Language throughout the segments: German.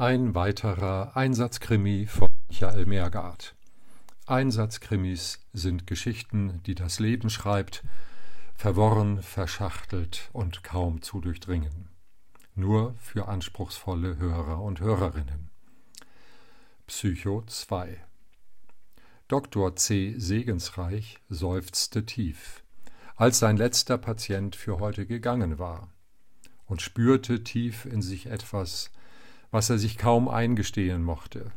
Ein weiterer Einsatzkrimi von Michael Meergard. Einsatzkrimis sind Geschichten, die das Leben schreibt, verworren, verschachtelt und kaum zu durchdringen. Nur für anspruchsvolle Hörer und Hörerinnen. Psycho 2 Dr. C. Segensreich seufzte tief, als sein letzter Patient für heute gegangen war, und spürte tief in sich etwas, was er sich kaum eingestehen mochte,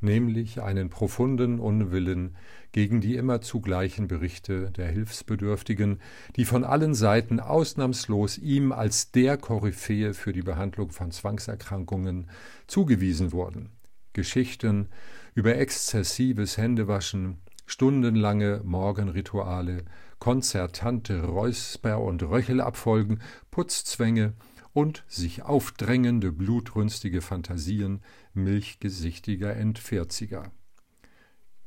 nämlich einen profunden Unwillen gegen die immer zugleichen Berichte der Hilfsbedürftigen, die von allen Seiten ausnahmslos ihm als der Koryphäe für die Behandlung von Zwangserkrankungen zugewiesen wurden. Geschichten über exzessives Händewaschen, stundenlange Morgenrituale, konzertante Räusper- und Röchelabfolgen, Putzzwänge und sich aufdrängende blutrünstige Fantasien milchgesichtiger Endvierziger,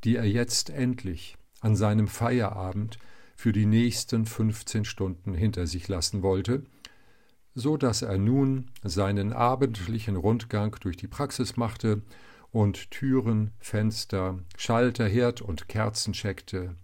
die er jetzt endlich an seinem Feierabend für die nächsten fünfzehn Stunden hinter sich lassen wollte, so dass er nun seinen abendlichen Rundgang durch die Praxis machte und Türen, Fenster, Schalter, Herd und Kerzen checkte,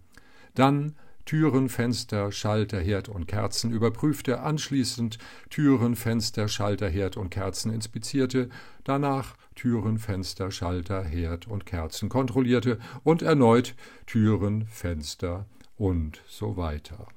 dann Türen, Fenster, Schalter, Herd und Kerzen überprüfte, anschließend Türen, Fenster, Schalter, Herd und Kerzen inspizierte, danach Türen, Fenster, Schalter, Herd und Kerzen kontrollierte und erneut Türen, Fenster und so weiter.